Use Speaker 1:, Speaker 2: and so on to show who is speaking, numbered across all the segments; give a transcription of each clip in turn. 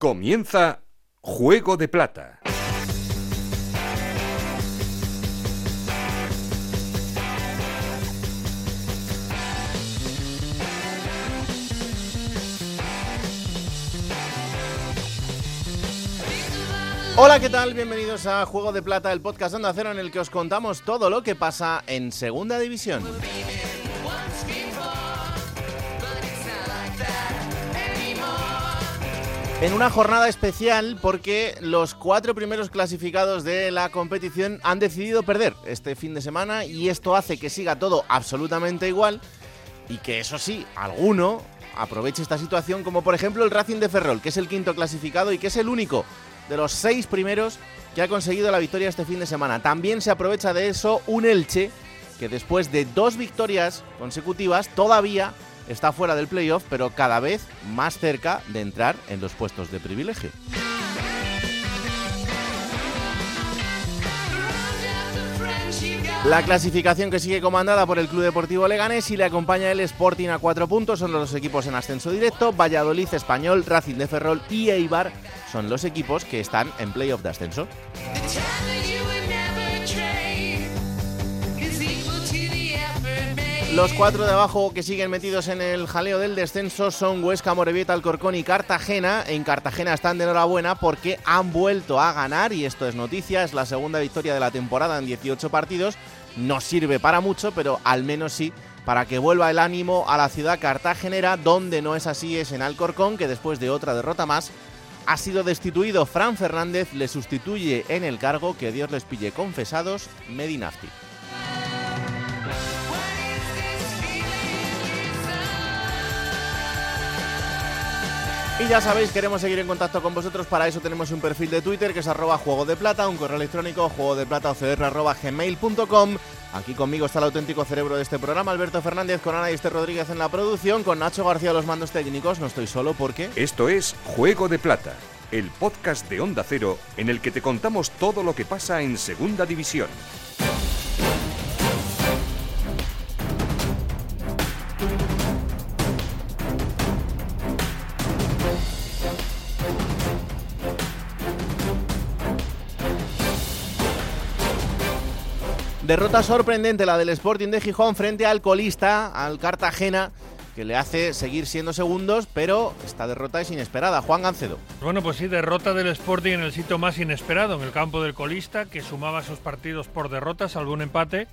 Speaker 1: Comienza Juego de Plata.
Speaker 2: Hola, ¿qué tal? Bienvenidos a Juego de Plata, el podcast Onda Cero en el que os contamos todo lo que pasa en Segunda División. En una jornada especial porque los cuatro primeros clasificados de la competición han decidido perder este fin de semana y esto hace que siga todo absolutamente igual y que eso sí, alguno aproveche esta situación como por ejemplo el Racing de Ferrol, que es el quinto clasificado y que es el único de los seis primeros que ha conseguido la victoria este fin de semana. También se aprovecha de eso un Elche que después de dos victorias consecutivas todavía está fuera del playoff, pero cada vez más cerca de entrar en los puestos de privilegio. La clasificación que sigue comandada por el Club Deportivo Leganés y le acompaña el Sporting a cuatro puntos son los equipos en ascenso directo, Valladolid, Español, Racing de Ferrol y Eibar son los equipos que están en playoff de ascenso. Los cuatro de abajo que siguen metidos en el jaleo del descenso son Huesca, Morevieta, Alcorcón y Cartagena. En Cartagena están de enhorabuena porque han vuelto a ganar y esto es noticia, es la segunda victoria de la temporada en 18 partidos. No sirve para mucho, pero al menos sí para que vuelva el ánimo a la ciudad cartagenera, donde no es así es en Alcorcón, que después de otra derrota más ha sido destituido Fran Fernández, le sustituye en el cargo que Dios les pille confesados Medinafti. Y ya sabéis, queremos seguir en contacto con vosotros. Para eso tenemos un perfil de Twitter que es arroba juego de plata, un correo electrónico juego de plata. Aquí conmigo está el auténtico cerebro de este programa, Alberto Fernández, con Ana y Esther Rodríguez en la producción, con Nacho García los mandos técnicos. No estoy solo porque.
Speaker 1: Esto es Juego de Plata, el podcast de Onda Cero en el que te contamos todo lo que pasa en Segunda División.
Speaker 2: Derrota sorprendente la del Sporting de Gijón frente al colista, al Cartagena, que le hace seguir siendo segundos, pero esta derrota es inesperada. Juan Gancedo.
Speaker 3: Bueno, pues sí, derrota del Sporting en el sitio más inesperado, en el campo del colista, que sumaba sus partidos por derrota, salvo un empate,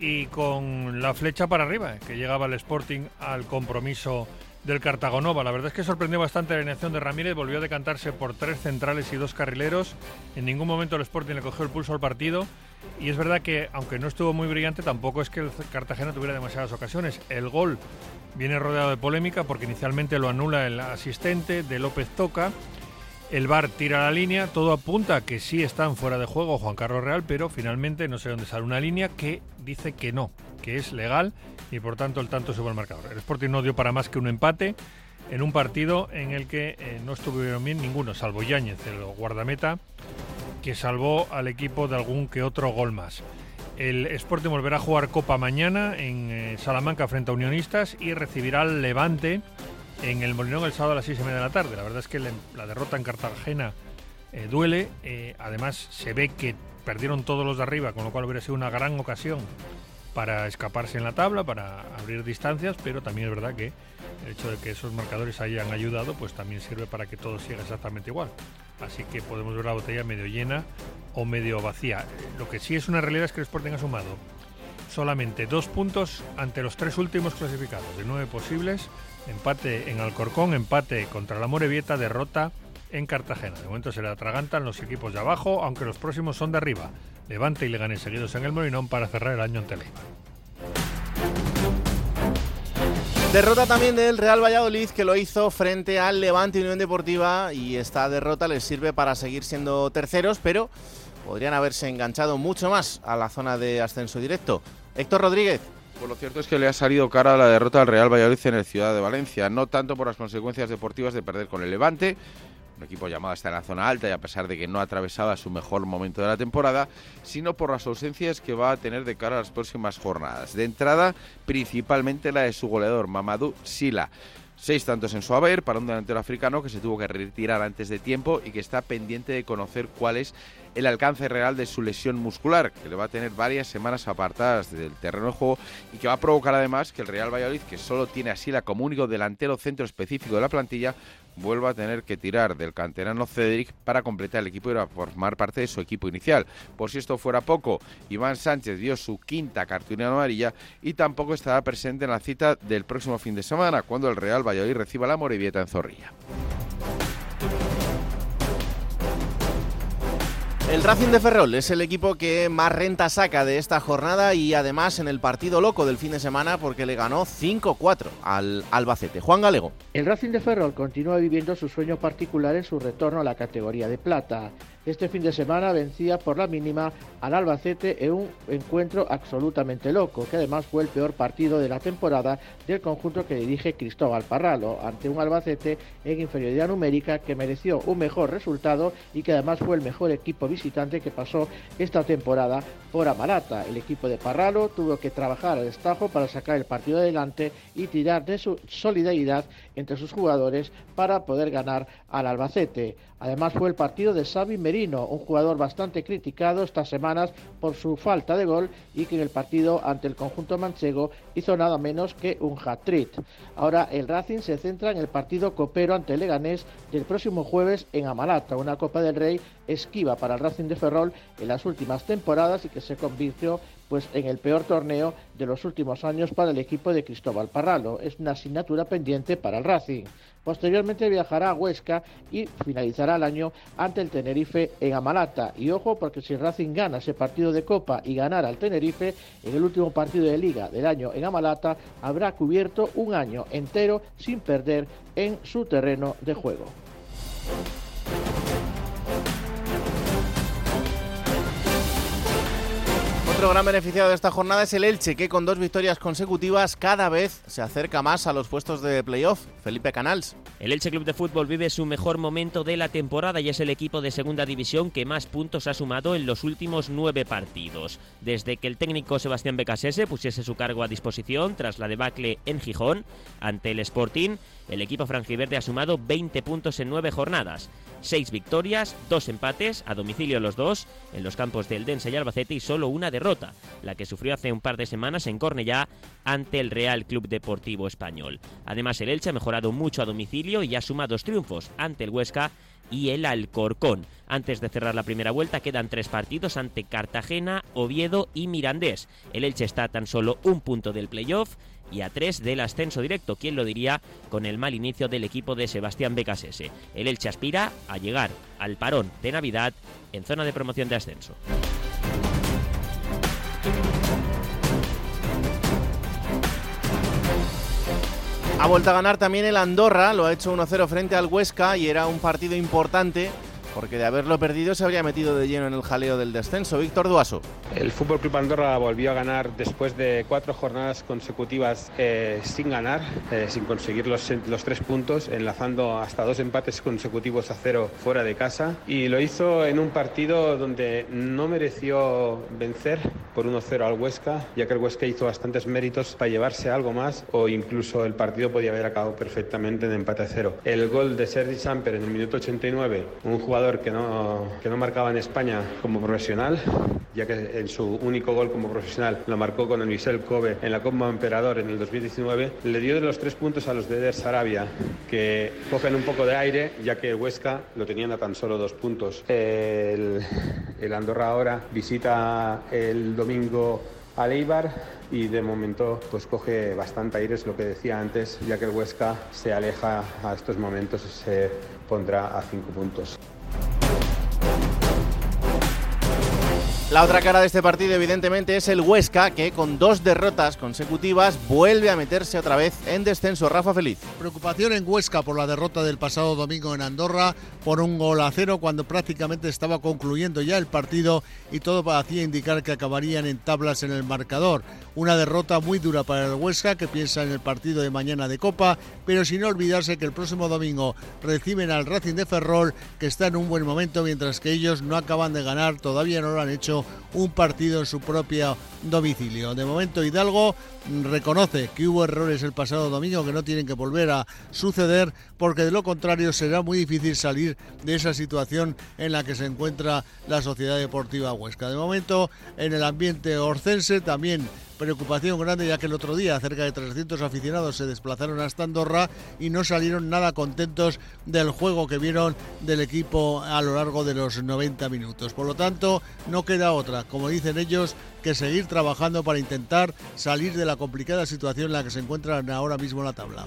Speaker 3: y con la flecha para arriba, que llegaba el Sporting al compromiso del Cartagonova. La verdad es que sorprendió bastante la alineación de Ramírez, volvió a decantarse por tres centrales y dos carrileros. En ningún momento el Sporting le cogió el pulso al partido. Y es verdad que, aunque no estuvo muy brillante, tampoco es que el Cartagena tuviera demasiadas ocasiones. El gol viene rodeado de polémica porque inicialmente lo anula el asistente de López Toca. El VAR tira la línea, todo apunta que sí están fuera de juego Juan Carlos Real, pero finalmente no sé dónde sale una línea que dice que no, que es legal y por tanto el tanto sube al marcador. El Sporting no dio para más que un empate en un partido en el que eh, no estuvieron bien ninguno, salvo Yáñez, el guardameta, que salvó al equipo de algún que otro gol más. El Sporting volverá a jugar Copa mañana en eh, Salamanca frente a Unionistas y recibirá al Levante en el Molinón el sábado a las seis y media de la tarde. La verdad es que la derrota en Cartagena eh, duele. además, se ve que perdieron todos los de arriba, con lo cual hubiera sido una gran ocasión para escaparse en la tabla, para abrir distancias, pero también es verdad que el hecho de que esos marcadores hayan ayudado, pues también sirve para que todo siga exactamente igual. Así que podemos ver la botella medio llena o medio vacía. Lo que sí es una realidad es que el Sporting ha sumado solamente dos puntos ante los tres últimos clasificados, de nueve posibles. Empate en Alcorcón, empate contra la Morevieta, derrota en Cartagena. De momento se le atragantan los equipos de abajo, aunque los próximos son de arriba. Levante y Leganés seguidos en el Molinón para cerrar el año ante Leiva.
Speaker 2: Derrota también del Real Valladolid que lo hizo frente al Levante Unión Deportiva y esta derrota les sirve para seguir siendo terceros, pero podrían haberse enganchado mucho más a la zona de ascenso directo. Héctor Rodríguez.
Speaker 4: Pues lo cierto es que le ha salido cara la derrota al Real Valladolid en el Ciudad de Valencia, no tanto por las consecuencias deportivas de perder con el Levante, un equipo llamado hasta en la zona alta y a pesar de que no atravesaba su mejor momento de la temporada, sino por las ausencias que va a tener de cara a las próximas jornadas. De entrada, principalmente la de su goleador, Mamadou Sila. Seis tantos en su haber para un delantero africano que se tuvo que retirar antes de tiempo y que está pendiente de conocer cuál es el alcance real de su lesión muscular, que le va a tener varias semanas apartadas del terreno de juego y que va a provocar además que el Real Valladolid, que solo tiene así la como único delantero centro específico de la plantilla, vuelva a tener que tirar del canterano Cedric para completar el equipo y formar parte de su equipo inicial. Por si esto fuera poco, Iván Sánchez dio su quinta cartulina amarilla y tampoco estará presente en la cita del próximo fin de semana, cuando el Real Valladolid reciba la Morevieta en Zorrilla.
Speaker 2: El Racing de Ferrol es el equipo que más renta saca de esta jornada y además en el partido loco del fin de semana porque le ganó 5-4 al Albacete. Juan Galego.
Speaker 5: El Racing de Ferrol continúa viviendo su sueño particular en su retorno a la categoría de plata este fin de semana vencía por la mínima al Albacete en un encuentro absolutamente loco, que además fue el peor partido de la temporada del conjunto que dirige Cristóbal Parralo, ante un Albacete en inferioridad numérica que mereció un mejor resultado y que además fue el mejor equipo visitante que pasó esta temporada por Amarata. El equipo de Parralo tuvo que trabajar al destajo para sacar el partido adelante y tirar de su solidaridad entre sus jugadores para poder ganar al Albacete. Además fue el partido de Xavi Un jugador bastante criticado estas semanas por su falta de gol y que en el partido ante el conjunto manchego hizo nada menos que un hat-trick. Ahora el Racing se centra en el partido copero ante Leganés del próximo jueves en Amalata, una Copa del Rey esquiva para el Racing de Ferrol en las últimas temporadas y que se convirtió pues en el peor torneo de los últimos años para el equipo de Cristóbal Parralo. Es una asignatura pendiente para el Racing. Posteriormente viajará a Huesca y finalizará el año ante el Tenerife en Amalata. Y ojo, porque si Racing gana ese partido de Copa y ganara al Tenerife, en el último partido de Liga del año en Amalata, habrá cubierto un año entero sin perder en su terreno de juego.
Speaker 2: Otro gran beneficiado de esta jornada es el Elche, que con dos victorias consecutivas cada vez se acerca más a los puestos de playoff. Felipe Canals.
Speaker 6: El Elche Club de Fútbol vive su mejor momento de la temporada y es el equipo de segunda división que más puntos ha sumado en los últimos nueve partidos. Desde que el técnico Sebastián Becasese pusiese su cargo a disposición tras la debacle en Gijón ante el Sporting, el equipo franjiverde ha sumado 20 puntos en 9 jornadas. 6 victorias, 2 empates, a domicilio los dos, en los campos del Dense y Albacete y solo una derrota, la que sufrió hace un par de semanas en Cornellá ante el Real Club Deportivo Español. Además, el Elche ha mejorado mucho a domicilio y ha sumado dos triunfos ante el Huesca y el Alcorcón. Antes de cerrar la primera vuelta quedan tres partidos ante Cartagena, Oviedo y Mirandés. El Elche está a tan solo un punto del playoff y a tres del ascenso directo, ¿quién lo diría? Con el mal inicio del equipo de Sebastián Becasese. El Elche aspira a llegar al parón de Navidad en zona de promoción de ascenso.
Speaker 2: Ha vuelto a ganar también el Andorra, lo ha hecho 1-0 frente al Huesca y era un partido importante porque de haberlo perdido se habría metido de lleno en el jaleo del descenso. Víctor Duaso.
Speaker 7: El Fútbol Club Andorra volvió a ganar después de cuatro jornadas consecutivas eh, sin ganar, eh, sin conseguir los, los, tres puntos, enlazando hasta dos empates consecutivos a cero fuera de casa. Y lo hizo en un partido donde no mereció vencer por 1-0 al Huesca, ya que el Huesca hizo bastantes méritos para llevarse algo más o incluso el partido podía haber acabado perfectamente en empate a cero. El gol de Sergi Samper en el minuto 89, un jugador que no, que no marcaba en España como profesional, ya que en su único gol como profesional lo marcó con el Michel Kobe en la Copa Emperador en el 2019, le dio de los tres puntos a los de Der Sarabia, que cogen un poco de aire, ya que Huesca lo tenían a tan solo dos puntos. El, el Andorra ahora visita el domingo a Leibar y de momento pues coge bastante aire, es lo que decía antes, ya que el Huesca se aleja a estos momentos se pondrá a cinco puntos.
Speaker 2: La otra cara de este partido, evidentemente, es el Huesca, que con dos derrotas consecutivas vuelve a meterse otra vez en descenso. Rafa Feliz.
Speaker 8: Preocupación en Huesca por la derrota del pasado domingo en Andorra por un gol a cero cuando prácticamente estaba concluyendo ya el partido y todo parecía indicar que acabarían en tablas en el marcador. Una derrota muy dura para el Huesca que piensa en el partido de mañana de Copa, pero sin olvidarse que el próximo domingo reciben al Racing de Ferrol que está en un buen momento mientras que ellos no acaban de ganar, todavía no lo han hecho un partido en su propio domicilio. De momento Hidalgo reconoce que hubo errores el pasado domingo que no tienen que volver a suceder porque de lo contrario será muy difícil salir de esa situación en la que se encuentra la Sociedad Deportiva Huesca. De momento en el ambiente orcense también preocupación grande ya que el otro día cerca de 300 aficionados se desplazaron hasta Andorra y no salieron nada contentos del juego que vieron del equipo a lo largo de los 90 minutos. Por lo tanto, no queda otra, como dicen ellos, que seguir trabajando para intentar salir de la complicada situación en la que se encuentran ahora mismo en la tabla.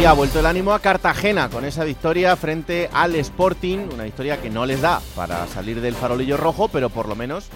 Speaker 2: Y ha vuelto el ánimo a Cartagena con esa victoria frente al Sporting, una victoria que no les da para salir del farolillo rojo, pero por lo menos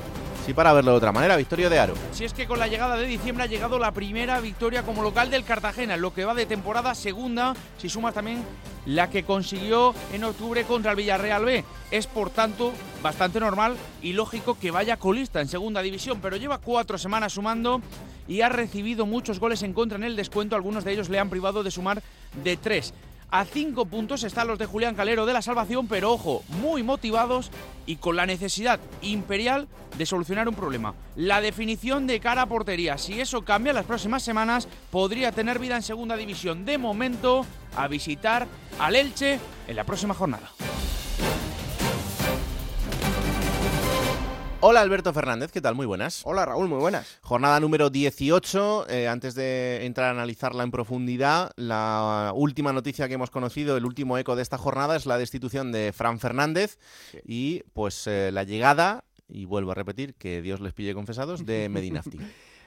Speaker 2: sí para verlo de otra manera, victoria de Aro.
Speaker 9: Si es que con la llegada de diciembre ha llegado la primera victoria como local del Cartagena, lo que va de temporada segunda, si sumas también la que consiguió en octubre contra el Villarreal B. Es por tanto bastante normal y lógico que vaya colista en segunda división, pero lleva cuatro semanas sumando y ha recibido muchos goles en contra en el descuento, algunos de ellos le han privado de sumar de tres. A cinco puntos están los de Julián Calero de la salvación, pero ojo, muy motivados y con la necesidad imperial de solucionar un problema. La definición de cara a portería. Si eso cambia las próximas semanas, podría tener vida en segunda división. De momento, a visitar al Elche en la próxima jornada.
Speaker 2: Hola Alberto Fernández, ¿qué tal? Muy buenas.
Speaker 10: Hola Raúl, muy buenas.
Speaker 2: Jornada número 18. eh, antes de entrar a analizarla en profundidad, la última noticia que hemos conocido, el último eco de esta jornada, es la destitución de Fran Fernández y pues eh, la llegada, y vuelvo a repetir, que Dios les pille confesados, de Medinafti.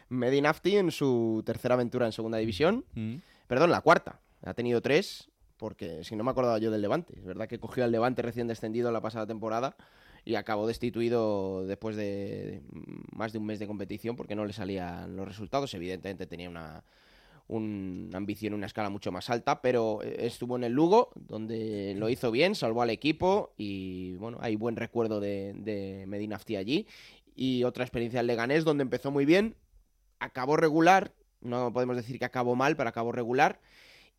Speaker 10: Medinafti en su tercera aventura en segunda división,
Speaker 2: Mm.
Speaker 10: perdón, la cuarta. Ha tenido tres, porque si no me acordaba yo del Levante. Es verdad que cogió al Levante recién descendido la pasada temporada y acabó destituido después de más de un mes de competición porque no le salían los resultados. Evidentemente tenía una, una ambición, una escala mucho más alta, pero eh, estuvo en el Lugo, donde lo hizo bien, salvó al equipo y bueno, hay buen recuerdo de, de allí. Y otra experiencia en Leganés, donde empezó muy bien, acabó regular, no podemos decir que acabó mal, pero acabó regular.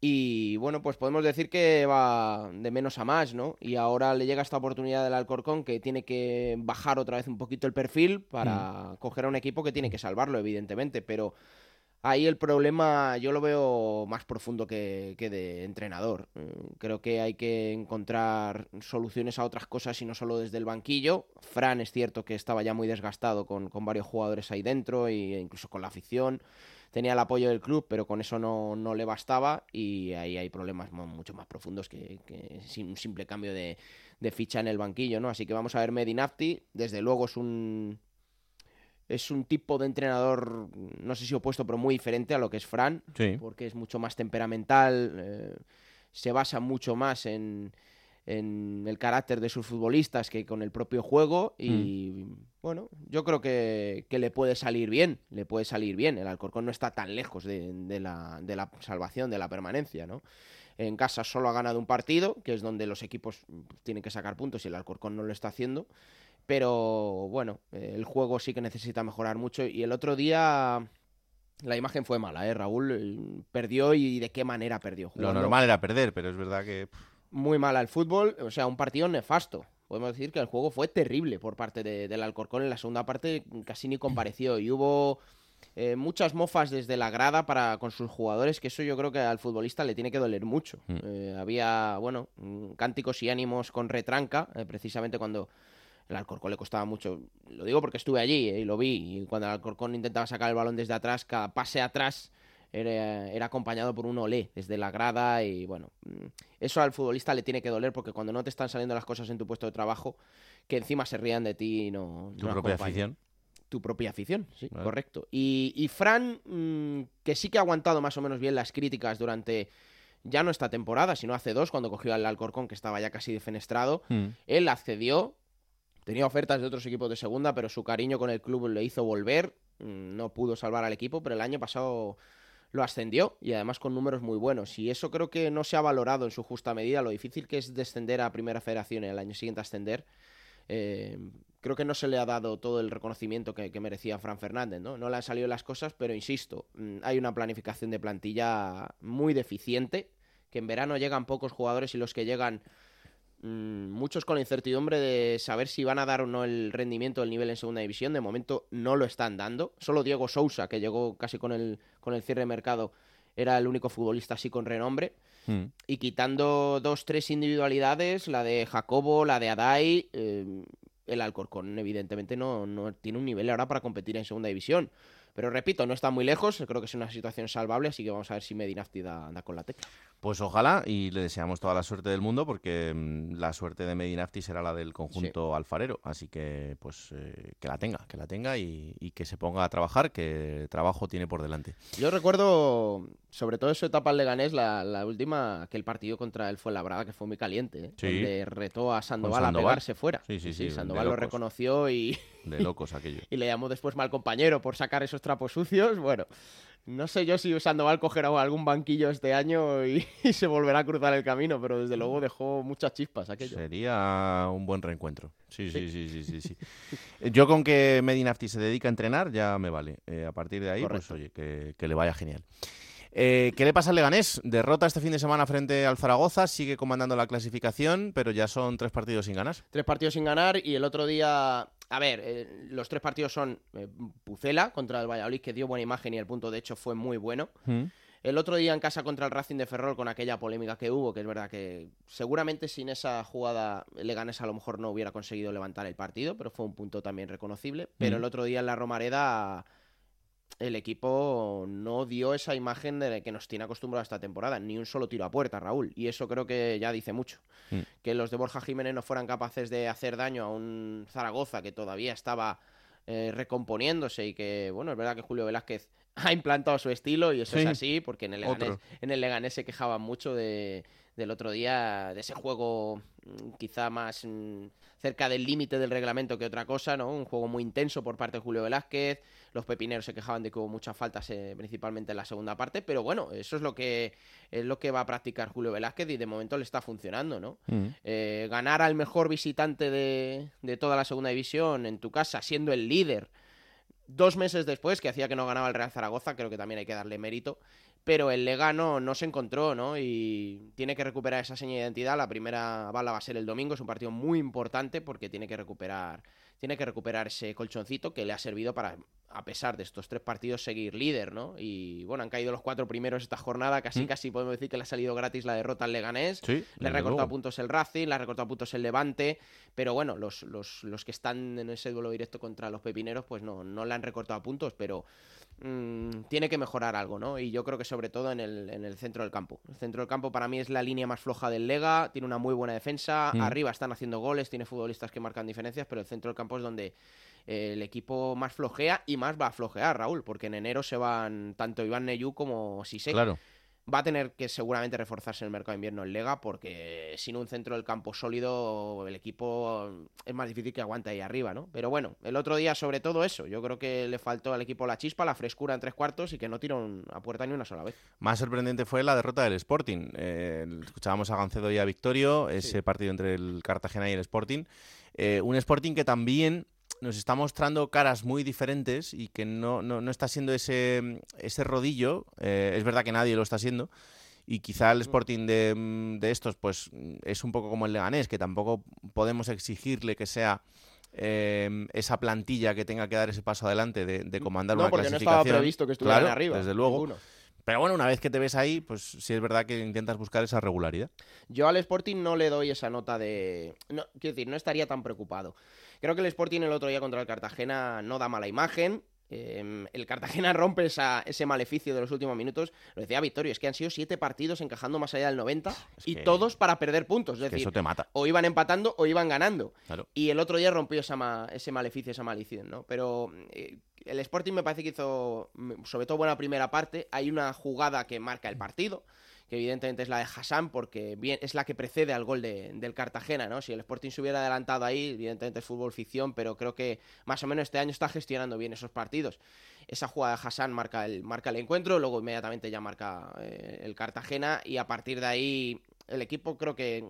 Speaker 10: Y bueno, pues podemos decir que va de menos a más, ¿no? Y ahora le llega esta oportunidad del Alcorcón que tiene que bajar otra vez un poquito el perfil para coger a un equipo que tiene que salvarlo, evidentemente. Pero ahí el problema yo lo veo más profundo que, que de entrenador. Eh, Creo que hay que encontrar soluciones a otras cosas y no solo desde el banquillo. Fran es cierto que estaba ya muy desgastado con, con varios jugadores ahí dentro e incluso con la afición tenía el apoyo del club, pero con eso no, no le bastaba y ahí hay problemas mucho más profundos que, que sin un simple cambio de, de ficha en el banquillo, ¿no? Así que vamos a ver Medinafti, desde luego es un es un tipo de entrenador, no sé si opuesto, pero muy diferente a lo que es Fran,
Speaker 2: Sí.
Speaker 10: porque es mucho más temperamental, eh, se basa mucho más en, en el carácter de sus futbolistas que con el propio juego y bueno, yo creo que, que le puede salir bien, le puede salir bien, el Alcorcón no está tan lejos de, de la, de la salvación, de la permanencia, ¿no? En casa solo ha ganado un partido, que es donde los equipos tienen que sacar puntos y el Alcorcón no lo está haciendo. Pero bueno, el juego sí que necesita mejorar mucho. Y el otro día la imagen fue mala, ¿eh? Raúl perdió y de qué manera perdió.
Speaker 2: Lo normal era perder, pero es verdad que...
Speaker 10: Muy mal al fútbol, o sea, un partido nefasto. Podemos decir que el juego fue terrible por parte de- del Alcorcón. En la segunda parte casi ni compareció y hubo eh, muchas mofas desde la grada para con sus jugadores, que eso yo creo que al futbolista le tiene que doler mucho.
Speaker 2: Mm.
Speaker 10: Eh, había, bueno, cánticos y ánimos con retranca, eh, precisamente cuando el Alcorcón le costaba mucho. Lo digo porque estuve allí y lo vi. Y cuando el Alcorcón intentaba sacar el balón desde atrás, cada pase atrás era, era acompañado por un olé desde la grada. Y bueno, mm, eso al futbolista le tiene que doler porque cuando no te están saliendo las cosas en tu puesto de trabajo, que encima se rían de ti y no.
Speaker 2: Tu
Speaker 10: no
Speaker 2: propia
Speaker 10: acompañan
Speaker 2: afición.
Speaker 10: tu propia afición, sí,
Speaker 2: Vale.
Speaker 10: correcto. Y, y Fran, mm, que sí que ha aguantado más o menos bien las críticas durante ya no esta temporada, sino hace dos, cuando cogió al Alcorcón, que estaba ya casi defenestrado,
Speaker 2: Mm.
Speaker 10: él accedió, tenía ofertas de otros equipos de segunda, pero su cariño con el club le hizo volver, no pudo salvar al equipo, pero el año pasado lo ascendió y además con números muy buenos. Y eso creo que no se ha valorado en su justa medida, lo difícil que es descender a Primera Federación y el año siguiente ascender. Eh, creo que no se le ha dado todo el reconocimiento que, que merecía Fran Fernández, ¿no? No le han salido las cosas, pero insisto, mm, hay una planificación de plantilla muy deficiente, que en verano llegan pocos jugadores y los que llegan muchos con la incertidumbre de saber si van a dar o no el rendimiento del nivel en segunda división. De momento no lo están dando. Solo Diego Sousa, que llegó casi con el, con el cierre de mercado, era el único futbolista así con renombre.
Speaker 4: Mm.
Speaker 10: Y quitando dos, tres individualidades, la de Jacobo, la de Adai, eh, el Alcorcón evidentemente no, no tiene un nivel ahora para competir en segunda división. Pero repito, no está muy lejos, creo que es una situación salvable, así que vamos a ver si Medinafti da, da con la tecla.
Speaker 2: Pues ojalá y le deseamos toda la suerte del mundo porque mm, la suerte de Medinafti será la del conjunto alfarero. Así que pues eh, que la tenga, que la tenga y, y que se ponga a trabajar, que trabajo tiene por delante.
Speaker 10: Yo recuerdo, sobre todo en su etapa en Leganés, la, la última, aquel partido contra el Fuenlabrada, que fue muy caliente, ¿eh?
Speaker 2: Sí.
Speaker 10: donde retó a Sandoval,
Speaker 2: Sandoval.
Speaker 10: a pegarse fuera.
Speaker 2: Sí, sí, sí, de
Speaker 10: Sandoval lo reconoció y,
Speaker 2: De locos aquello.
Speaker 10: y le llamó después mal compañero por sacar esos trapos sucios. Bueno, no sé yo si Sandoval cogerá algún banquillo este año y, y se volverá a cruzar el camino, pero desde luego dejó muchas chispas aquello.
Speaker 2: Sería un buen reencuentro. Sí, sí, sí, sí, sí. sí. Yo con que Medinafti se dedica a entrenar ya me vale. Eh, a partir de ahí, pues oye, que, que le vaya genial. Eh, ¿Qué le pasa al Leganés? Derrota este fin de semana frente al Zaragoza, sigue comandando la clasificación, pero ya son tres partidos sin ganar.
Speaker 10: Tres partidos sin ganar y el otro día, a ver, eh, los tres partidos son eh, Pucela contra el Valladolid, que dio buena imagen y el punto de hecho fue muy bueno. El otro día en casa contra el Racing de Ferrol con aquella polémica que hubo, que es verdad que seguramente sin esa jugada Leganés a lo mejor no hubiera conseguido levantar el partido, pero fue un punto también reconocible. Pero
Speaker 2: Mm.
Speaker 10: el otro día en la Romareda el equipo no dio esa imagen de que nos tiene acostumbrado esta temporada, ni un solo tiro a puerta, Raúl, y eso creo que ya dice mucho.
Speaker 2: Mm.
Speaker 10: Que los de Borja Jiménez no fueran capaces de hacer daño a un Zaragoza que todavía estaba eh, recomponiéndose y que, bueno, es verdad que Julio Velázquez ha implantado su estilo y eso
Speaker 2: Sí.
Speaker 10: es así, porque en el Leganés, en el Leganés se quejaban mucho de, del otro día, de ese juego mm, quizá más mm, cerca del límite del reglamento que otra cosa, ¿no? Un juego muy intenso por parte de Julio Velázquez. Los pepineros se quejaban de que hubo muchas faltas, eh, principalmente en la segunda parte, pero bueno, eso es lo que es lo que va a practicar Julio Velázquez y de momento le está funcionando, ¿no? Eh, ganar al mejor visitante de, de toda la segunda división en tu casa, siendo el líder, dos meses después, que hacía que no ganaba el Real Zaragoza, creo que también hay que darle mérito. Pero el Legano no se encontró, ¿no? Y tiene que recuperar esa seña de identidad. La primera bala va a ser el domingo, es un partido muy importante porque tiene que recuperar, tiene que recuperar ese colchoncito que le ha servido para, a pesar de estos tres partidos, seguir líder, ¿no? Y bueno, han caído los cuatro primeros esta jornada, casi
Speaker 2: Mm.
Speaker 10: casi podemos decir que le ha salido gratis la derrota al Leganés.
Speaker 2: Sí,
Speaker 10: Le ha recortado puntos el Racing, le ha recortado puntos el Levante, pero bueno, los, los, los que están en ese duelo directo contra los pepineros, pues no, no le han recortado puntos, pero mm, tiene que mejorar algo, ¿no? Y yo creo que sobre todo en el, en el centro del campo. El centro del campo para mí es la línea más floja del Lega, tiene una muy buena defensa,
Speaker 2: Mm.
Speaker 10: arriba están haciendo goles, tiene futbolistas que marcan diferencias, pero el centro del campo es donde eh, el equipo más flojea y más va a flojear, Raúl, porque en enero se van tanto Iván Neyú como Sisek.
Speaker 2: Claro.
Speaker 10: Va a tener que seguramente reforzarse en el mercado de invierno en Lega porque sin un centro del campo sólido el equipo es más difícil que aguante ahí arriba, ¿no? Pero bueno, el otro día sobre todo eso, yo creo que le faltó al equipo la chispa, la frescura en tres cuartos y que no tiró a puerta ni una sola vez.
Speaker 2: Más sorprendente fue la derrota del Sporting. Eh, escuchábamos a Gancedo y a Victorio, ese partido entre el Cartagena y el Sporting. Eh, un Sporting que también nos está mostrando caras muy diferentes y que no, no, no está siendo ese, ese rodillo. Eh, es verdad que nadie lo está siendo. Y quizá el Sporting de, de estos, pues es un poco como el Leganés, que tampoco podemos exigirle que sea eh, esa plantilla que tenga que dar ese paso adelante de, de comandar
Speaker 10: No,
Speaker 2: una
Speaker 10: porque no
Speaker 2: clasificación.
Speaker 10: estaba previsto que estuvieran
Speaker 2: Claro,
Speaker 10: arriba,
Speaker 2: Desde luego.
Speaker 10: ninguno.
Speaker 2: Pero bueno, una vez que te ves ahí, pues sí es verdad que intentas buscar esa regularidad.
Speaker 10: Yo al Sporting no le doy esa nota de... No, quiero decir, no estaría tan preocupado. Creo que el Sporting el otro día contra el Cartagena no da mala imagen. Eh, el Cartagena rompe esa- ese maleficio de los últimos minutos. Lo decía Victorio, es que han sido siete partidos encajando más allá del 90 y
Speaker 2: que-
Speaker 10: todos para perder puntos. Es decir,
Speaker 2: eso te mata.
Speaker 10: o iban empatando o iban ganando.
Speaker 2: Claro.
Speaker 10: Y el otro día rompió esa ma- ese maleficio, esa maldición, ¿no? Pero eh, el Sporting me parece que hizo, mm, sobre todo buena primera parte. Hay una jugada que marca el partido, que evidentemente es la de Hassan, porque es la que precede al gol de- del Cartagena, ¿no? Si el Sporting se hubiera adelantado ahí, evidentemente es fútbol ficción, pero creo que más o menos este año está gestionando bien esos partidos. Esa jugada de Hassan marca el, marca el encuentro, luego inmediatamente ya marca eh, el Cartagena, y a partir de ahí el equipo creo que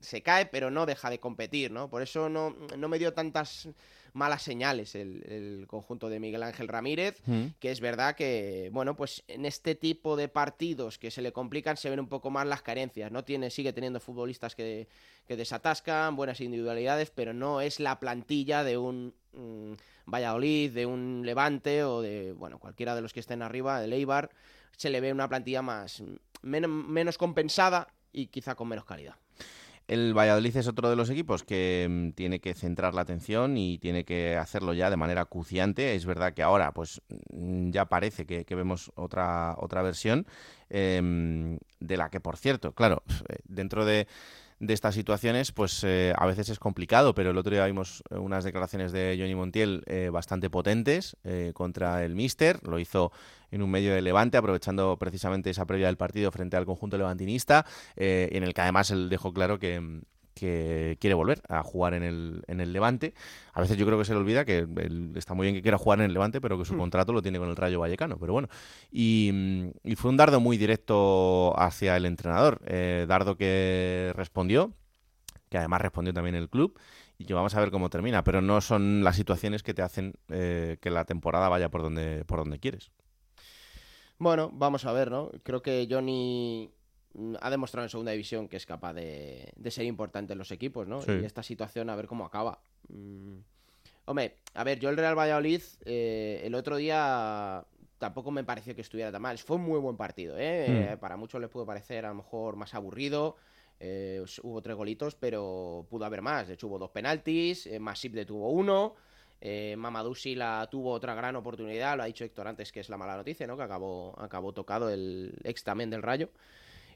Speaker 10: se cae, pero no deja de competir, ¿no? Por eso no, no me dio tantas malas señales el, el conjunto de Miguel Ángel Ramírez,
Speaker 2: Mm.
Speaker 10: que es verdad que, bueno, pues en este tipo de partidos que se le complican se ven un poco más las carencias, ¿no? Tiene, sigue teniendo futbolistas que, que desatascan, buenas individualidades, pero no es la plantilla de un mm, Valladolid, de un Levante o de, bueno, cualquiera de los que estén arriba, del Eibar, se le ve una plantilla más, menos, menos compensada y quizá con menos calidad.
Speaker 2: El Valladolid es otro de los equipos que mm, tiene que centrar la atención y tiene que hacerlo ya de manera acuciante. Es verdad que ahora pues mm, ya parece que, vemos otra, otra versión em, de la que, por cierto, claro, eh, dentro de, de estas situaciones, pues eh, a veces es complicado, pero el otro día vimos eh, unas declaraciones de Johnny Montiel eh, bastante potentes contra el Mister. Lo hizo en un medio de Levante, aprovechando precisamente esa previa del partido frente al conjunto levantinista, en el que además él dejó claro que, que quiere volver a jugar en el, en el Levante. A veces yo creo que se le olvida que él, está muy bien que quiera jugar en el Levante, pero que su
Speaker 10: Hmm.
Speaker 2: contrato lo tiene con el Rayo Vallecano. Pero bueno, y, mm, y fue un dardo muy directo hacia el entrenador. Eh, dardo que respondió, que además respondió también el club. Y que vamos a ver cómo termina, pero no son las situaciones que te hacen eh, que la temporada vaya por donde, por donde quieres.
Speaker 10: Bueno, vamos a ver, ¿no? Creo que Johnny ha demostrado en segunda división que es capaz de, de ser importante en los equipos, ¿no?
Speaker 2: Sí.
Speaker 10: Y esta situación a ver cómo acaba. Mm. Hombre, a ver, yo el Real Valladolid eh, el otro día tampoco me pareció que estuviera tan mal. Fue un muy buen partido, ¿eh?
Speaker 2: Mm.
Speaker 10: Eh, Para muchos les pudo parecer a lo mejor más aburrido. eh, hubo tres golitos, pero pudo haber más. De hecho, hubo dos penaltis. Eh, Masip detuvo uno. Eh, Mamadou la tuvo otra gran oportunidad, lo ha dicho Héctor antes, que es la mala noticia, ¿no? Que acabó, acabó tocado el ex también del Rayo.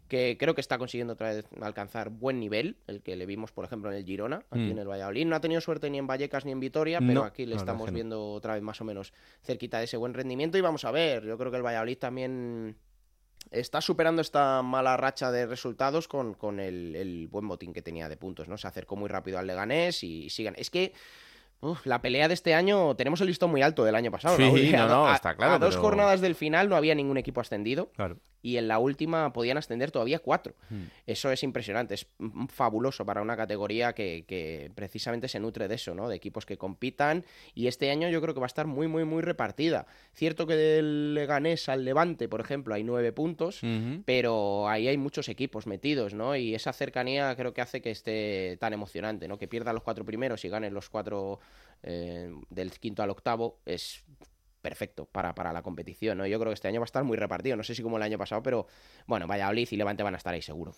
Speaker 10: Que creo que está consiguiendo otra vez alcanzar buen nivel, el que le vimos, por ejemplo, en el Girona, aquí
Speaker 2: Mm.
Speaker 10: en el Valladolid. No ha tenido suerte ni en Vallecas ni en Vitoria, pero
Speaker 2: No,
Speaker 10: aquí le estamos
Speaker 2: no.
Speaker 10: viendo otra vez más o menos cerquita de ese buen rendimiento. Y vamos a ver, yo creo que el Valladolid también está superando esta mala racha de resultados con, con el, el buen botín que tenía de puntos, ¿no? Se acercó muy rápido al Leganés y sigan. Es que uf, la pelea de este año, tenemos el listón muy alto del año pasado.
Speaker 2: Sí, no, no,
Speaker 10: a-
Speaker 2: está claro,
Speaker 10: A dos
Speaker 2: pero-
Speaker 10: jornadas del final no había ningún equipo ascendido
Speaker 2: Claro.
Speaker 10: Y en la última podían ascender todavía cuatro.
Speaker 2: Mm.
Speaker 10: Eso es impresionante, es fabuloso para una categoría que, que precisamente se nutre de eso, ¿no? De equipos que compitan y este año yo creo que va a estar muy, muy, muy repartida. Cierto que del Leganés al Levante, por ejemplo, hay nueve puntos, pero ahí hay muchos equipos metidos, ¿no? Y esa cercanía creo que hace que esté tan emocionante, ¿no? Que pierdan los cuatro primeros y ganen los cuatro eh, del quinto al octavo es perfecto para, para la competición, ¿no? Yo creo que este año va a estar muy repartido, no sé si como el año pasado, pero bueno, Valladolid y Levante van a estar ahí seguro.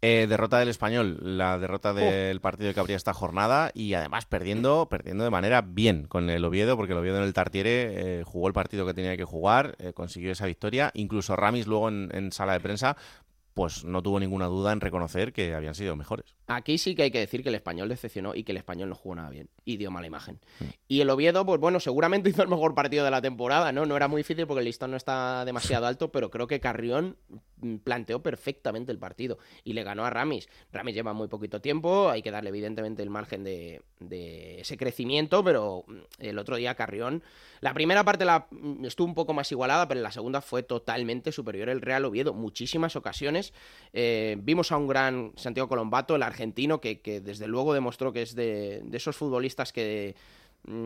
Speaker 2: Eh, derrota del español, la derrota del partido que habría esta jornada y además perdiendo, perdiendo de manera bien con el Oviedo, porque el Oviedo en el Tartiere eh, jugó el partido que tenía que jugar, eh, consiguió esa victoria. Incluso Ramis luego en, en sala de prensa, pues no tuvo ninguna duda en reconocer que habían sido mejores.
Speaker 10: Aquí sí que hay que decir que el español decepcionó y que el español no jugó nada bien y dio mala imagen. Y el Oviedo, pues bueno, seguramente hizo el mejor partido de la temporada, ¿no? No era muy difícil porque el listón no está demasiado alto, pero creo que Carrión mm, planteó perfectamente el partido y le ganó a Ramis. Ramis lleva muy poquito tiempo, hay que darle evidentemente el margen de, ese crecimiento, pero mm, el otro día Carrión, la primera parte la, mm, estuvo un poco más igualada, pero en la segunda fue totalmente superior el Real Oviedo, muchísimas ocasiones. Eh, vimos a un gran Santiago Colombato, el argentino, que, desde luego demostró que es de, de esos futbolistas que mm,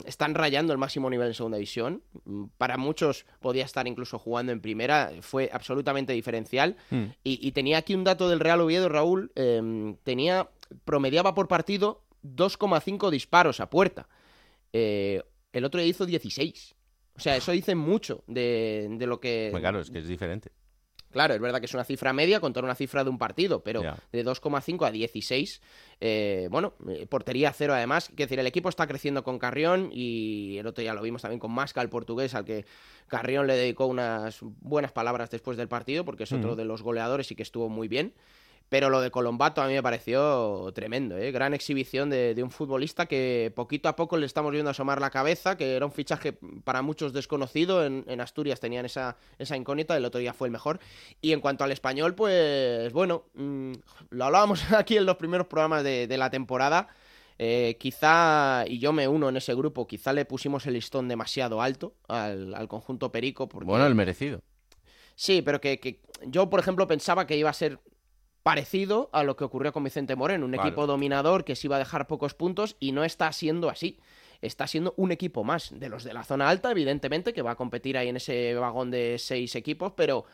Speaker 10: están rayando el máximo nivel en segunda división. Mm, Para muchos podía estar incluso jugando en primera, fue absolutamente diferencial. Y, y tenía aquí un dato del Real Oviedo, Raúl, eh, tenía, promediaba por partido 2,5 disparos a puerta. Eh, el otro día hizo 16. O sea, eso dice mucho de, de lo que...
Speaker 2: Pues claro, es que es diferente.
Speaker 10: Claro, es verdad que es una cifra media contra una cifra de un partido, pero
Speaker 2: Ya.
Speaker 10: de 2,5 a 16, eh, bueno, eh, portería cero además. Quiero decir, el equipo está creciendo con Carrión y el otro día lo vimos también con Masca, el portugués, al que Carrión le dedicó unas buenas palabras después del partido, porque es otro de los goleadores y que estuvo muy bien. Pero lo de Colombato a mí me pareció tremendo, ¿eh? gran exhibición de, de un futbolista que poquito a poco le estamos viendo asomar la cabeza, que era un fichaje para muchos desconocido, en, en Asturias tenían esa, esa incógnita, el otro día fue el mejor. Y en cuanto al español, pues bueno, mm, lo hablábamos aquí en los primeros programas de, de la temporada, eh, quizá, y yo me uno en ese grupo, quizá le pusimos el listón demasiado alto al, al conjunto Perico. Porque...
Speaker 2: Bueno, el merecido.
Speaker 10: Sí, pero que, que yo, por ejemplo, pensaba que iba a ser parecido a lo que ocurrió con Vicente Moreno, un
Speaker 4: Vale.
Speaker 10: equipo dominador que se iba a dejar pocos puntos y no está siendo así. Está siendo un equipo más de los de la zona alta, evidentemente, que va a competir ahí en ese vagón de seis equipos, pero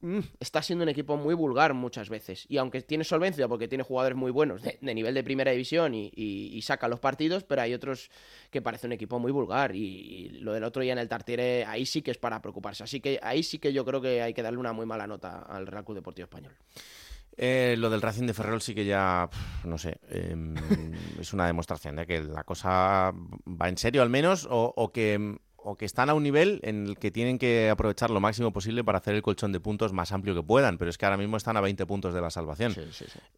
Speaker 10: mm, está siendo un equipo muy vulgar muchas veces. Y aunque tiene solvencia, porque tiene jugadores muy buenos de, de nivel de primera división y, y, y saca los partidos, pero hay otros que parece un equipo muy vulgar. Y, y lo del otro día en el Tartiere, ahí sí que es para preocuparse. Así que ahí sí que yo creo que hay que darle una muy mala nota al Real Club Deportivo Español.
Speaker 2: Eh, lo del Racing de Ferrol sí que ya, no sé, eh, es una demostración de que la cosa va en serio al menos o, o que, o que están a un nivel en el que tienen que aprovechar lo máximo posible para hacer el colchón de puntos más amplio que puedan, pero es que ahora mismo están a 20 puntos de la salvación.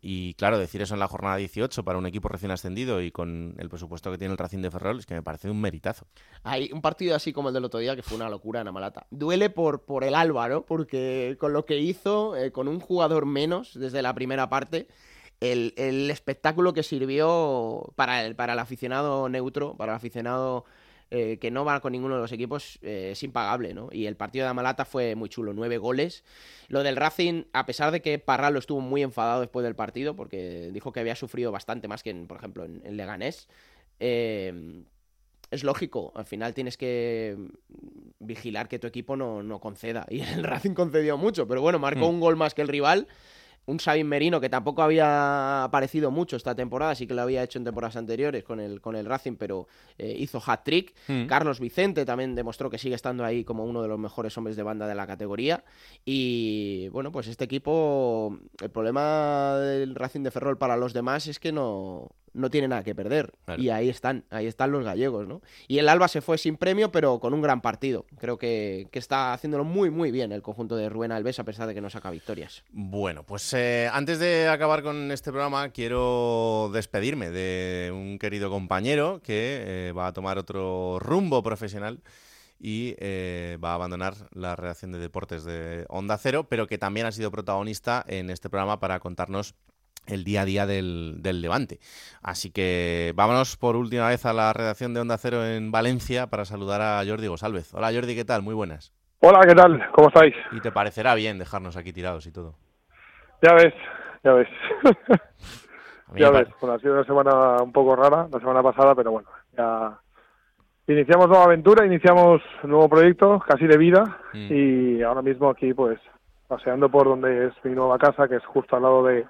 Speaker 2: Y claro, decir eso en la jornada 18 para un equipo recién ascendido y con el presupuesto que tiene el Racing de Ferrol es que me parece un meritazo.
Speaker 10: Hay un partido así como el del otro día que fue una locura en Amalata. Duele por, por el Alba, ¿no? Porque con lo que hizo, eh, con un jugador menos desde la primera parte, el, el espectáculo que sirvió para el, para el aficionado neutro, para el aficionado eh, que no va con ninguno de los equipos, eh, es impagable, ¿no? Y el partido de Amalata fue muy chulo, nueve goles. Lo del Racing, a pesar de que Parralo estuvo muy enfadado después del partido, porque dijo que había sufrido bastante más que, en, por ejemplo, en, en Leganés, eh, es lógico, al final tienes que vigilar que tu equipo no, no conceda. Y el Racing concedió mucho, pero bueno, marcó
Speaker 2: Mm.
Speaker 10: un gol más que el rival. Un Sabin Merino que tampoco había aparecido mucho esta temporada, sí que lo había hecho en temporadas anteriores con el, con el Racing, pero eh, hizo hat-trick.
Speaker 2: Mm.
Speaker 10: Carlos Vicente también demostró que sigue estando ahí como uno de los mejores hombres de banda de la categoría. Y bueno, pues este equipo, el problema del Racing de Ferrol para los demás es que no, no tiene nada que perder.
Speaker 2: Claro.
Speaker 10: Y ahí están, ahí están los gallegos, ¿no? Y el Alba se fue sin premio, pero con un gran partido. Creo que, que está haciéndolo muy, muy bien el conjunto de Rubén Alves, a pesar de que no saca victorias.
Speaker 2: Bueno, pues eh, antes de acabar con este programa, quiero despedirme de un querido compañero que eh, va a tomar otro rumbo profesional y eh, va a abandonar la redacción de deportes de Onda Cero, pero que también ha sido protagonista en este programa para contarnos el día a día del, del Levante. Así que vámonos por última vez a la redacción de Onda Cero en Valencia para saludar a Jordi González. Hola Jordi, ¿qué tal? Muy buenas.
Speaker 11: Hola, ¿qué tal? ¿Cómo estáis?
Speaker 2: Y te parecerá bien dejarnos aquí tirados y todo.
Speaker 11: Ya ves, ya ves. Ya ves, bueno, ha sido una semana un poco rara, la semana pasada, pero bueno, ya iniciamos nueva aventura, iniciamos un nuevo proyecto, casi de vida,
Speaker 2: Mm.
Speaker 11: y ahora mismo aquí, pues, paseando por donde es mi nueva casa, que es justo al lado de...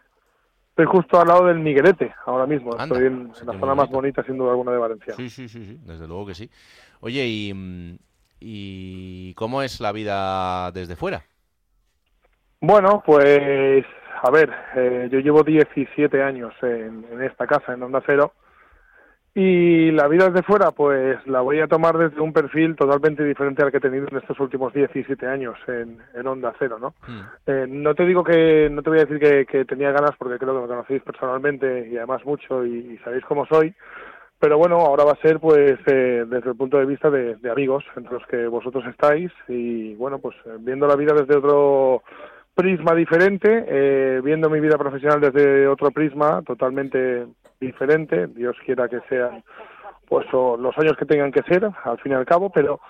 Speaker 11: Estoy justo al lado del Miguelete, ahora mismo.
Speaker 2: Anda,
Speaker 11: Estoy en, la zona más bonita, sin duda alguna, de Valencia.
Speaker 2: Sí, sí, sí, sí, desde luego que sí. Oye, ¿y, mm, ¿y cómo es la vida desde fuera?
Speaker 11: Bueno, pues a ver, eh, yo llevo 17 años en, en esta casa, en Onda Cero, y la vida desde fuera, pues la voy a tomar desde un perfil totalmente diferente al que he tenido en estos últimos 17 años en, en Onda Cero, ¿no? Eh, no te digo que, no te voy a decir que, que tenía ganas porque creo que me conocéis personalmente y además mucho y, y sabéis cómo soy, pero bueno, ahora va a ser pues eh, desde el punto de vista de, de amigos entre los que vosotros estáis y bueno, pues eh, viendo la vida desde otro prisma diferente, eh, viendo mi vida profesional desde otro prisma totalmente diferente, Dios quiera que sean pues o los años que tengan que ser al fin y al cabo, pero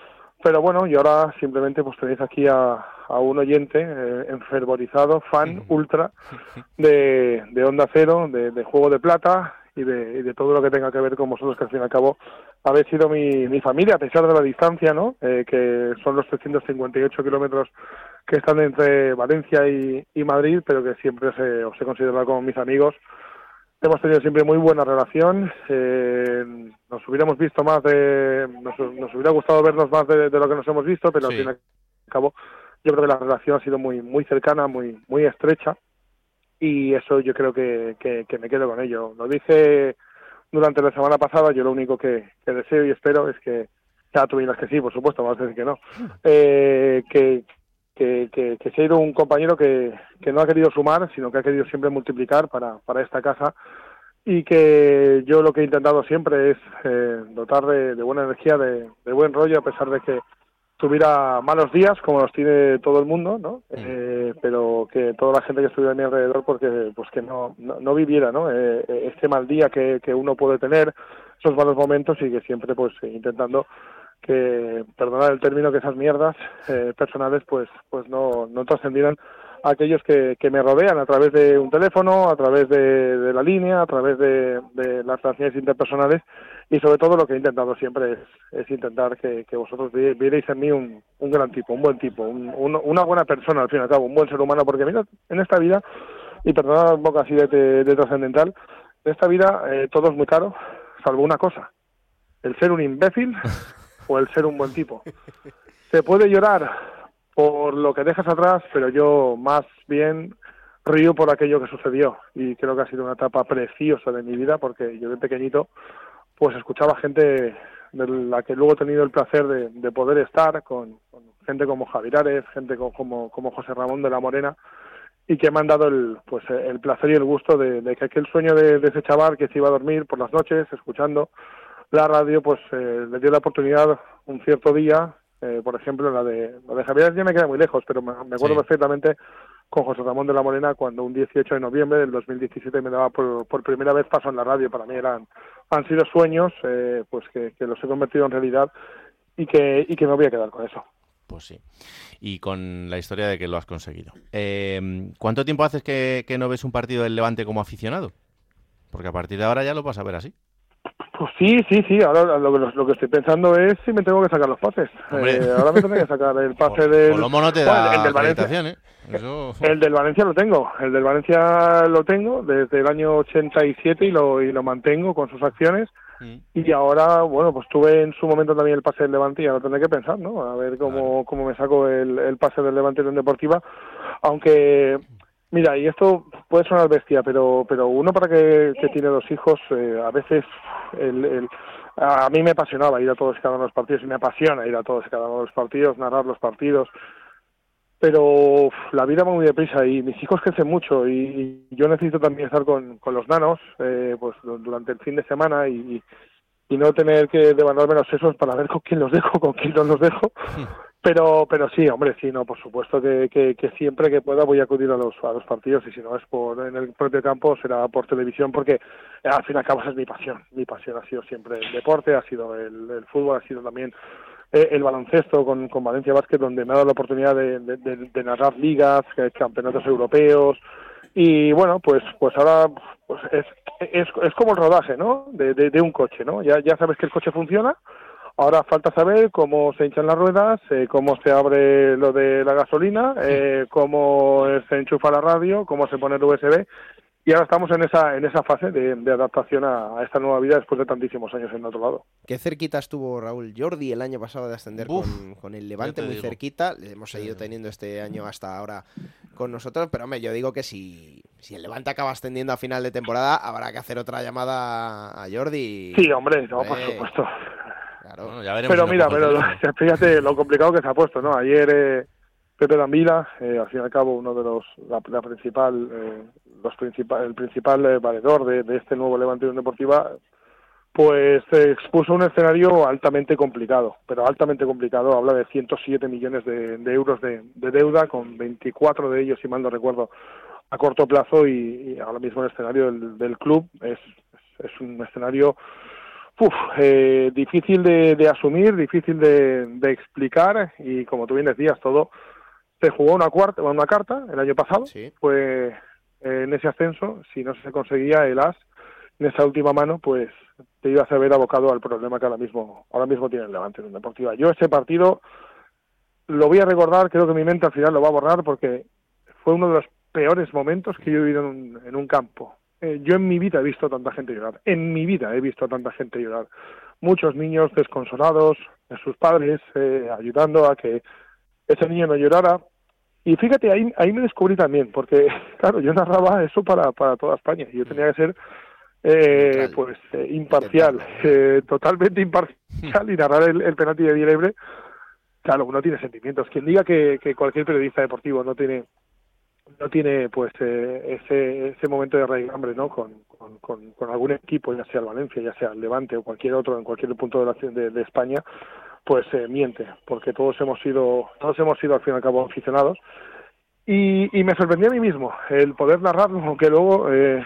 Speaker 11: pero bueno, y ahora simplemente pues tenéis aquí a, a un oyente eh, enfervorizado, fan, ultra de, de Onda Cero, de, de Juego de Plata y de, y de todo lo que tenga que ver con vosotros, que al fin y al cabo habéis sido mi, mi familia, a pesar de la distancia, ¿no? Eh, que son los 358 kilómetros que están entre Valencia y, y Madrid, pero que siempre se, os he considerado como mis amigos. Hemos tenido siempre muy buena relación. eh, nos hubiéramos visto más de. Nos, nos hubiera gustado vernos más de, de lo que nos hemos visto, pero
Speaker 2: Sí.
Speaker 11: al fin y al cabo, yo creo que la relación ha sido muy, muy cercana, muy, muy estrecha. Y eso yo creo que, que, que me quedo con ello. Lo dije durante la semana pasada. Yo lo único que, que deseo y espero es que. Ya tú dirás que sí, por supuesto, vas a decir que no. Eh, que, que, que, que se ha ido un compañero que, que no ha querido sumar, sino que ha querido siempre multiplicar para, para esta casa y que yo lo que he intentado siempre es eh, dotar de, de buena energía, de, de buen rollo, a pesar de que tuviera malos días, como los tiene todo el mundo, ¿no? Eh, pero que toda la gente que estuviera a mi alrededor, porque pues que no, no, no viviera, ¿no? Eh, eh, este mal día que, que uno puede tener, esos malos momentos y que siempre pues intentando que, perdonad el término, que esas mierdas eh, personales pues pues no, no trascendieran a aquellos que, que me rodean a través de un teléfono, a través de, la línea, a través de, las relaciones interpersonales. Y sobre todo lo que he intentado siempre es, es intentar que, que vosotros vi- vierais en mí un, un gran tipo, un buen tipo, un- un- una buena persona al fin y al cabo, un buen ser humano, porque mira, en esta vida, y perdonad un poco así de, de- de trascendental, en esta vida eh, todo es muy caro, salvo una cosa, el ser un imbécil o el ser un buen tipo. Se puede llorar por lo que dejas atrás, pero yo más bien río por aquello que sucedió y creo que ha sido una etapa preciosa de mi vida porque yo de pequeñito pues escuchaba gente de la que luego he tenido el placer de, de poder estar con, gente como Javier Ares, gente co- como, José Ramón de la Morena y que me han dado el pues el placer y el gusto de, de que aquel sueño de, de ese chaval que se iba a dormir por las noches escuchando la radio pues eh, le dio la oportunidad un cierto día eh, por ejemplo la de la de Javier ya me queda muy lejos pero me, me acuerdo
Speaker 2: Sí.
Speaker 11: perfectamente con José Ramón de la Morena cuando un 18 de noviembre del 2017 me daba por, por primera vez paso en la radio para mí eran han sido sueños eh, pues que, que los he convertido en realidad y que y que me voy a quedar con eso
Speaker 2: Pues sí. Y con la historia de que lo has conseguido. Eh, ¿Cuánto tiempo haces que, que no ves un partido del Levante como aficionado? Porque a partir de ahora ya lo vas a ver así.
Speaker 11: Pues sí, sí, sí. Ahora lo, que- lo que estoy pensando es si me tengo que sacar los pases. Eh, ahora me tengo que sacar el pase del.
Speaker 2: Colomo no te
Speaker 11: Bueno,
Speaker 2: da
Speaker 11: el del Valencia.
Speaker 2: ¿eh? Eso...
Speaker 11: El del Valencia lo tengo. El del Valencia lo tengo desde el año 87 y lo, y lo mantengo con sus acciones.
Speaker 2: Mm.
Speaker 11: Y ahora, bueno, pues tuve en su momento también el pase del Levante y ahora tendré que pensar, ¿no? A ver cómo, cómo me saco el, el pase del Levante en Deportiva. Aunque, mira, y esto puede sonar bestia, pero, pero uno para que, que tiene dos hijos, eh, a veces el, el- a mí me apasionaba ir a todos y cada uno de los partidos y me apasiona ir a todos y cada uno de los partidos, narrar los partidos pero uf, la vida va muy deprisa y mis hijos crecen mucho y, y yo necesito también estar con, con los nanos eh, pues du- durante el fin de semana y, y no tener que devanarme los sesos para ver con quién los dejo, con quién no los dejo. Pero, pero sí, hombre, sí, no, por supuesto que, siempre que pueda voy a acudir a los, partidos y si no es por en el propio campo será por televisión porque eh, al fin y al cabo es mi pasión. Mi pasión ha sido siempre el deporte, ha sido el, fútbol, ha sido también eh, el baloncesto con, Valencia Basket, donde me ha dado la oportunidad de, de- de- de narrar ligas, campeonatos europeos. Y bueno, pues pues ahora pues es, es, como el rodaje, ¿no? De, de, de un coche, ¿no? Ya, ya sabes que el coche funciona. Ahora falta saber cómo se hinchan las ruedas, eh, cómo se abre lo de la gasolina, eh, cómo se enchufa la radio, cómo se pone el USB. Y ahora estamos en esa en esa fase de, de adaptación a, a esta nueva vida después de tantísimos años en otro lado.
Speaker 10: Qué cerquita estuvo Raúl Jordi el año pasado de ascender
Speaker 2: Uf,
Speaker 10: con, con el Levante,
Speaker 2: te
Speaker 10: muy
Speaker 2: digo.
Speaker 10: cerquita. Le hemos seguido teniendo este año hasta ahora con nosotros, pero hombre, yo digo que si, si el Levante acaba ascendiendo a final de temporada, habrá que hacer otra llamada a Jordi.
Speaker 11: Sí, hombre, no, por
Speaker 10: Eh,
Speaker 11: supuesto.
Speaker 10: Claro.
Speaker 2: Bueno, ya veremos
Speaker 11: Pero
Speaker 2: si
Speaker 11: mira, pero
Speaker 2: teléfono.
Speaker 11: fíjate lo complicado que se ha puesto, ¿no? Ayer eh, Pepe Dambila, eh, al fin y al cabo uno de los, la, la principal, eh, los principal, el principal eh, valedor de, de este nuevo Levante Unión Deportiva, pues eh, expuso un escenario altamente complicado, pero altamente complicado. Habla de 107 millones de, de euros de, de deuda, con 24 de ellos, si mal no recuerdo, a corto plazo y, y ahora mismo el escenario del, del club es, es un escenario uf, eh, difícil de, de asumir, difícil de, de explicar y como tú bien decías, todo se jugó una, cuarta, una carta el año pasado,
Speaker 10: Sí.
Speaker 11: fue eh, en ese ascenso, si no se conseguía el as en esa última mano, pues te ibas a ver abocado al problema que ahora mismo ahora mismo tiene el Levante en Deportiva. Yo ese partido lo voy a recordar, creo que mi mente al final lo va a borrar porque fue uno de los peores momentos que yo he vivido en un, en un campo. Eh, yo en mi vida he visto tanta gente llorar, en mi vida he visto tanta gente llorar. Muchos niños desconsolados, de sus padres eh, ayudando a que ese niño no llorara. Y fíjate, ahí, ahí me descubrí también, porque claro, yo narraba eso para, para toda España. y Yo tenía que ser eh, pues eh, imparcial, eh, totalmente imparcial y narrar el, el penalti de Libre. Claro, uno tiene sentimientos. Quien diga que, que cualquier periodista deportivo no tiene no tiene pues eh, ese ese momento de raigambre no con, con, algún equipo ya sea el Valencia ya sea el Levante o cualquier otro en cualquier punto de, la, de, de España pues eh, miente porque todos hemos sido todos hemos sido al fin y al cabo aficionados. Y, y me sorprendió a mí mismo el poder narrarlo aunque luego eh,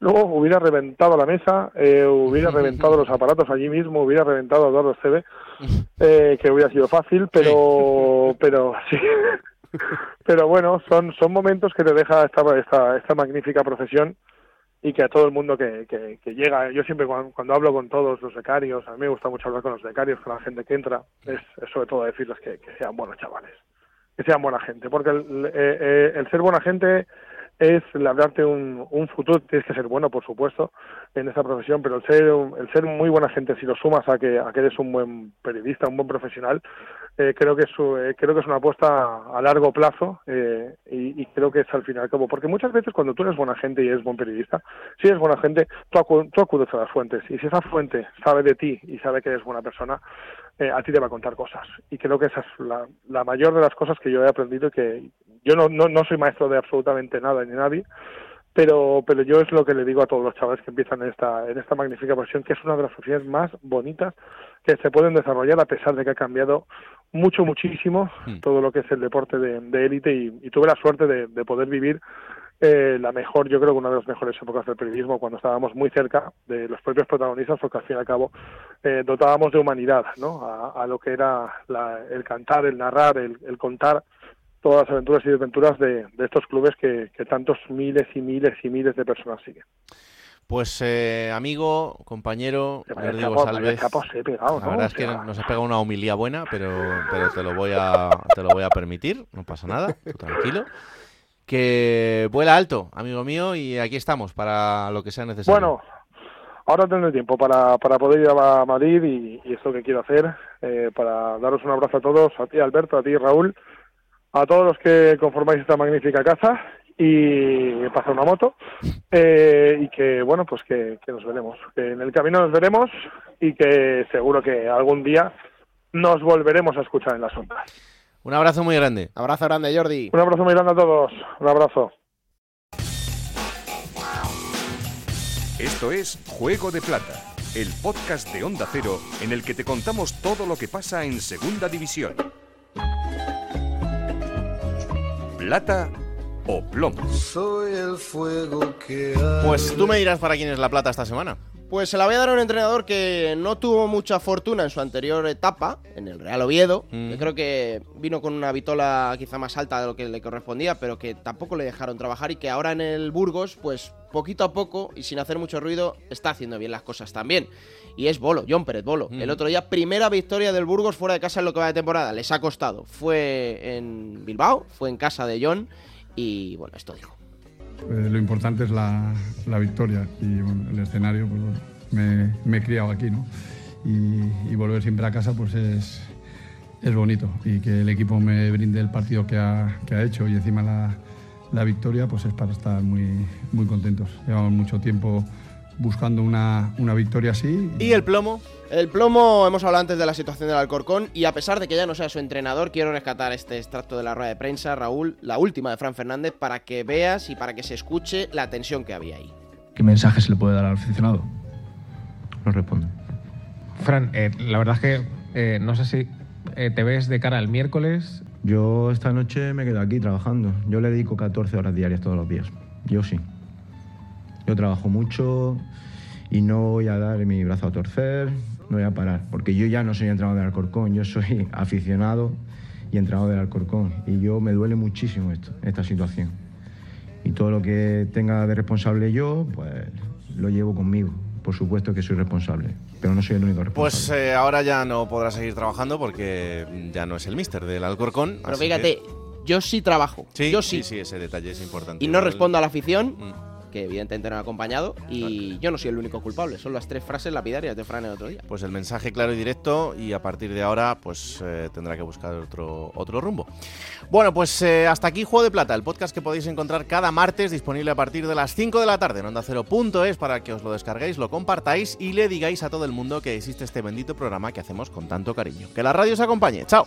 Speaker 11: luego hubiera reventado la mesa eh, hubiera reventado los aparatos allí mismo hubiera reventado a Eduardo Esteve eh, que hubiera sido fácil pero pero sí Pero bueno, son, son momentos que te deja esta, esta, esta magnífica profesión y que a todo el mundo que, que, que llega, yo siempre cuando, hablo con todos los becarios, a mí me gusta mucho hablar con los becarios, con la gente que entra, es, es sobre todo decirles que, que, sean buenos chavales, que sean buena gente, porque el, eh, eh, el ser buena gente es labrarte un, un futuro, tienes que ser bueno, por supuesto, en esa profesión, pero el ser, el ser muy buena gente, si lo sumas a que, a que eres un buen periodista, un buen profesional, eh, creo que es eh, creo que es una apuesta a largo plazo eh, y, creo que es al fin y al cabo porque muchas veces cuando tú eres buena gente y eres buen periodista si eres buena gente tú, acu tú acudes a las fuentes y si esa fuente sabe de ti y sabe que eres buena persona eh, a ti te va a contar cosas y creo que esa es la, la mayor de las cosas que yo he aprendido y que yo no, no, no soy maestro de absolutamente nada ni nadie pero pero yo es lo que le digo a todos los chavales que empiezan en esta en esta magnífica profesión que es una de las profesiones más bonitas que se pueden desarrollar a pesar de que ha cambiado mucho muchísimo mm. todo lo que es el deporte de élite y, y, tuve la suerte de, de poder vivir eh, la mejor, yo creo que una de las mejores épocas del periodismo, cuando estábamos muy cerca de los propios protagonistas, porque al fin y al cabo eh, dotábamos de humanidad ¿no? a, a lo que era la, el cantar, el narrar, el, el contar todas las aventuras y desventuras de, de estos clubes que, que, tantos miles y miles y miles de personas siguen.
Speaker 2: Pues eh, amigo, compañero, Salves,
Speaker 11: pegado,
Speaker 2: la verdad es que nos has pegado una humilía buena, pero, pero te lo voy a te lo voy a permitir, no pasa nada, tranquilo. Que vuela alto, amigo mío, y aquí estamos para lo que sea necesario.
Speaker 11: Bueno, ahora tendré tiempo para, para poder ir a Madrid y, y es lo que quiero hacer, eh, para daros un abrazo a todos, a ti Alberto, a ti Raúl, a todos los que conformáis esta magnífica casa y pasa una moto eh, y que bueno pues que, que, nos veremos que en el camino nos veremos y que seguro que algún día nos volveremos a escuchar en la sombra.
Speaker 2: Un abrazo muy grande.
Speaker 10: Abrazo grande Jordi.
Speaker 11: Un abrazo muy grande a todos. Un abrazo.
Speaker 1: Esto es Juego de Plata el podcast de Onda Cero en el que te contamos todo lo que pasa en Segunda División plata o plomo.
Speaker 12: Soy el fuego que
Speaker 2: Pues tú me dirás para quién es la plata esta semana.
Speaker 10: Pues se la voy a dar a un entrenador que no tuvo mucha fortuna en su anterior etapa, en el Real Oviedo. Mm. Yo creo que vino con una vitola quizá más alta de lo que le correspondía, pero que tampoco le dejaron trabajar y que ahora en el Burgos, pues poquito a poco y sin hacer mucho ruido, está haciendo bien las cosas también. Y es Bolo, John Pérez Bolo. Mm. El otro día, primera victoria del Burgos fuera de casa en lo que va de temporada. Les ha costado. Fue en Bilbao, fue en casa de John y bueno, esto dijo.
Speaker 13: Eh, lo importante es la, la victoria y el escenario, pues me, he criado aquí, ¿no? Y, y, volver siempre a casa, pues es, es bonito. Y que el equipo me brinde el partido que ha, que ha hecho y encima la, la victoria, pues es para estar muy, muy contentos. Llevamos mucho tiempo buscando una, una, victoria así.
Speaker 10: ¿Y el plomo? El plomo, hemos hablado antes de la situación del Alcorcón y a pesar de que ya no sea su entrenador, quiero rescatar este extracto de la rueda de prensa, Raúl, la última de Fran Fernández, para que veas y para que se escuche la tensión que había ahí.
Speaker 14: ¿Qué mensaje se le puede dar al aficionado?
Speaker 15: No responde. Fran, eh, la verdad es que eh, no sé si eh, te ves de cara al miércoles.
Speaker 14: Yo esta noche me quedo aquí trabajando. Yo le dedico 14 horas diarias todos los días. Yo sí. Yo trabajo mucho y no voy a dar mi brazo a torcer, no voy a parar, porque yo ya no soy entrenador del Alcorcón, yo soy aficionado y entrenador del Alcorcón. Y yo me duele muchísimo esto, esta situación. Y todo lo que tenga de responsable yo, pues lo llevo conmigo. Por supuesto que soy responsable, pero no soy el único responsable.
Speaker 2: Pues eh, ahora ya no podrá seguir trabajando porque ya no es el mister del Alcorcón.
Speaker 10: Pero fíjate, que... yo sí trabajo.
Speaker 2: ¿Sí?
Speaker 10: Yo sí.
Speaker 2: sí. Sí, ese detalle es importante.
Speaker 10: Y no respondo a la afición. Mm que evidentemente no han acompañado y yo no soy el único culpable, son las tres frases lapidarias de Fran el otro día.
Speaker 2: Pues el mensaje claro y directo y a partir de ahora pues eh, tendrá que buscar otro, otro rumbo. Bueno, pues eh, hasta aquí Juego de Plata, el podcast que podéis encontrar cada martes disponible a partir de las 5 de la tarde en onda es para que os lo descarguéis, lo compartáis y le digáis a todo el mundo que existe este bendito programa que hacemos con tanto cariño. Que la radio os acompañe. Chao.